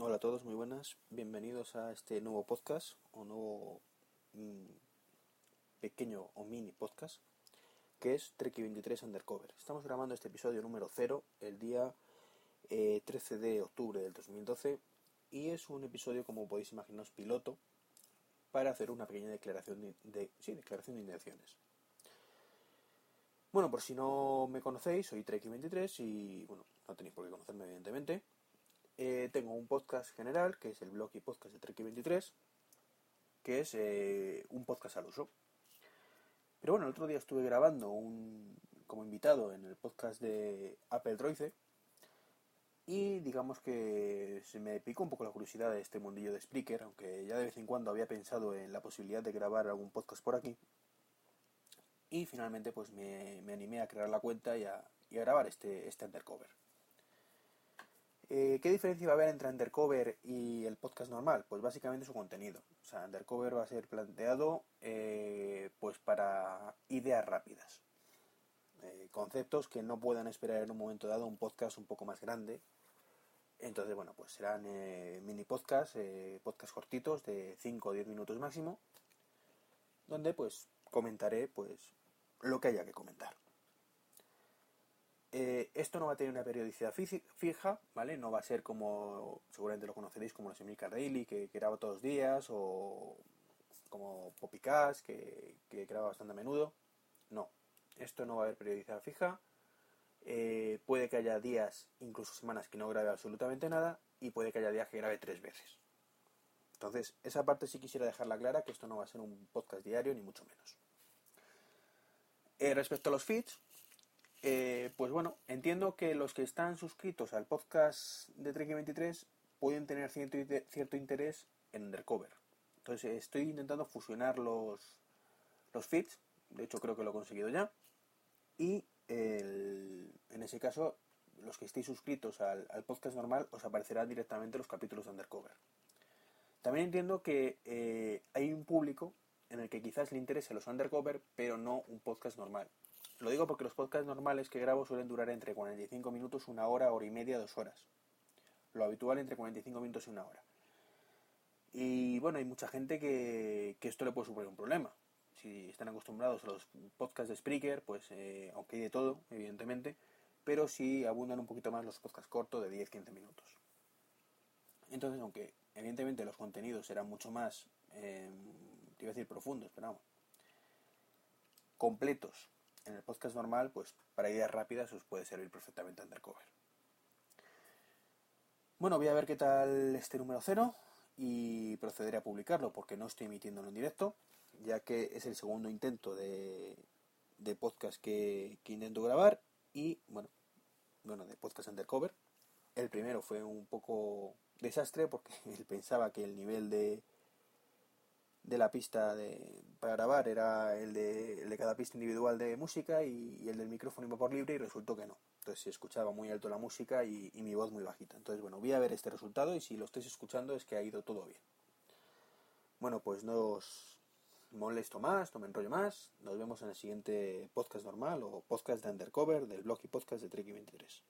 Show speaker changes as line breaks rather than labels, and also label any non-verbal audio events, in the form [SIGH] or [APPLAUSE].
a todos, muy buenas. Bienvenidos a este nuevo podcast o nuevo mm, pequeño o mini podcast que es Treki 23 Undercover. Estamos grabando este episodio número 0 el día 13 eh, de octubre del 2012 y es un episodio, como podéis imaginaros, piloto para hacer una pequeña declaración de, sí, declaración de intenciones. Bueno, por si no me conocéis, soy Treki23 y bueno, no tenéis por qué conocerme evidentemente. Eh, tengo un podcast general, que es el blog y podcast de Treki23, que es eh, un podcast al uso. Pero bueno, el otro día estuve grabando un, como invitado en el podcast de Apple Droice y digamos que se me picó un poco la curiosidad de este mundillo de Spreaker, aunque ya de vez en cuando había pensado en la posibilidad de grabar algún podcast por aquí. Y finalmente pues me, animé a crear la cuenta y a, y a grabar este, este undercover. Eh, ¿Qué diferencia va a haber entre Undercover y el podcast normal? Pues básicamente su contenido. O sea, Undercover va a ser planteado eh, pues para ideas rápidas. Eh, conceptos que no puedan esperar en un momento dado un podcast un poco más grande. Entonces, bueno, pues serán mini podcasts, podcasts cortitos de 5 o 10 minutos máximo, donde pues comentaré pues lo que haya que comentar. Eh, esto no va a tener una periodicidad fija, ¿vale? No va a ser como, seguramente lo conoceréis, como los Emilcar Daily, que, graba todos los días, o como Poppycast, que, que graba bastante a menudo. No, esto no va a haber periodicidad fija. Eh, puede que haya días, incluso semanas, que no grabe absolutamente nada, y puede que haya días que grabe tres veces. Entonces, esa parte sí quisiera dejarla clara, que esto no va a ser un podcast diario, ni mucho menos. Eh, respecto a los feeds, eh, pues bueno, entiendo que los que están suscritos al podcast de Trek 23 pueden tener cierto, cierto interés en Undercover. Entonces estoy intentando fusionar los, los feeds, de hecho creo que lo he conseguido ya, y en ese caso los que estéis suscritos al, podcast normal os aparecerán directamente los capítulos de Undercover. También entiendo que eh, hay un público en el que quizás le interese los Undercover, pero no un podcast normal. Lo digo porque los podcasts normales que grabo suelen durar entre 45 minutos, una hora, hora y media, dos horas. Lo habitual entre 45 minutos y una hora. Y bueno, hay mucha gente que, esto le puede suponer un problema. Si están acostumbrados a los podcasts de Spreaker, pues eh, aunque hay de todo, evidentemente, pero sí abundan un poquito más los podcasts cortos de 10-15 minutos. Entonces, aunque evidentemente los contenidos serán mucho más, eh, te iba a decir profundos, pero vamos, completos en el podcast normal, pues para ideas rápidas os puede servir perfectamente Undercover. Bueno, voy a ver qué tal este número cero y procederé a publicarlo porque no estoy emitiéndolo en directo, ya que es el segundo intento de, de podcast que, que, intento grabar y bueno, bueno, de podcast undercover. El primero fue un poco desastre porque [LAUGHS] él pensaba que el nivel de, de la pista de, para grabar era el de, cada pista individual de música y, el del micrófono iba por libre y resultó que no. Entonces se escuchaba muy alto la música y, y mi voz muy bajita. Entonces, bueno, voy a ver este resultado y si lo estáis escuchando es que ha ido todo bien. Bueno, pues no os molesto más, no me enrollo más. Nos vemos en el siguiente podcast normal o podcast de Undercover del blog y podcast de Trek 23.